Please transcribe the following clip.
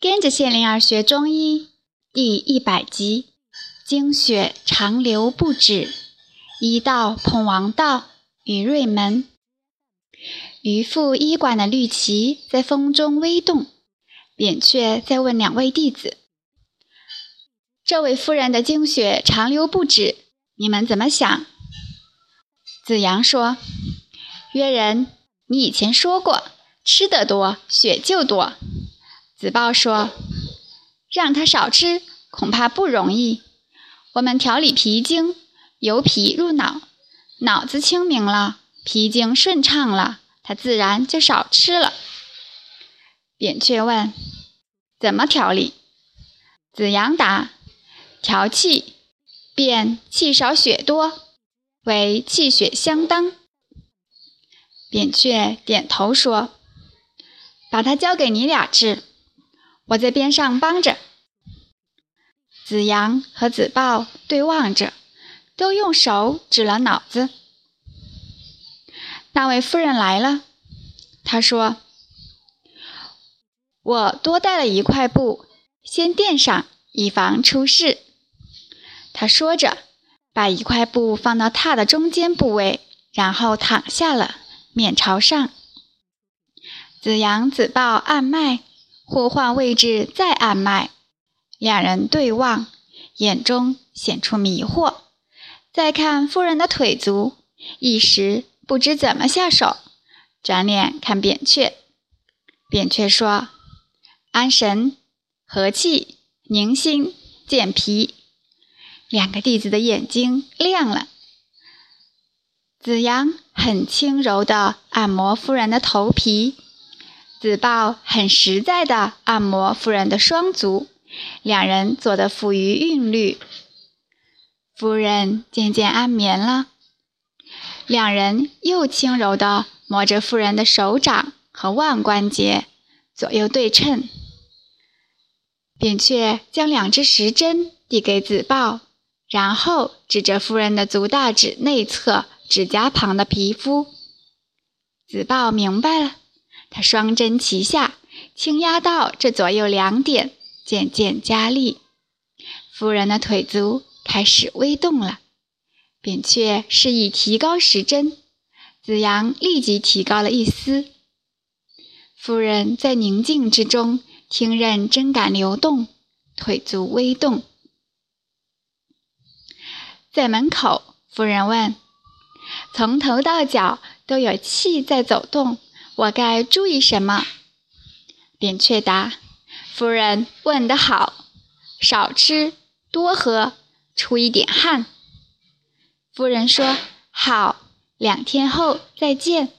跟着谢灵儿学中医第一百集：经血长流不止。医道捧王道与瑞门。渔父医馆的绿旗在风中微动。扁鹊在问两位弟子：“这位夫人的经血长流不止，你们怎么想？”子阳说：“约人，你以前说过，吃得多，血就多。”子豹说：“让他少吃，恐怕不容易。我们调理脾经，由脾入脑，脑子清明了，脾经顺畅了，他自然就少吃了。”扁鹊问：“怎么调理？”子阳答：“调气，便气少血多，为气血相当。”扁鹊点头说：“把他交给你俩治。”我在边上帮着。子阳和子豹对望着，都用手指了脑子。那位夫人来了，她说：“我多带了一块布，先垫上，以防出事。”他说着，把一块布放到榻的中间部位，然后躺下了，面朝上。子阳、子豹按脉。互换位置，再按脉，两人对望，眼中显出迷惑。再看夫人的腿足，一时不知怎么下手。转脸看扁鹊，扁鹊说：“安神、和气、宁心、健脾。”两个弟子的眼睛亮了。子阳很轻柔地按摩夫人的头皮。子豹很实在地按摩夫人的双足，两人做得富于韵律。夫人渐渐安眠了，两人又轻柔地摸着夫人的手掌和腕关节，左右对称。扁鹊将两只时针递给子豹，然后指着夫人的足大指内侧指甲旁的皮肤。子豹明白了。他双针齐下，轻压到这左右两点，渐渐加力。夫人的腿足开始微动了。扁鹊示意提高时针，子阳立即提高了一丝。夫人在宁静之中听任针感流动，腿足微动。在门口，夫人问：“从头到脚都有气在走动。”我该注意什么？扁鹊答：“夫人问得好，少吃多喝，出一点汗。”夫人说：“好，两天后再见。”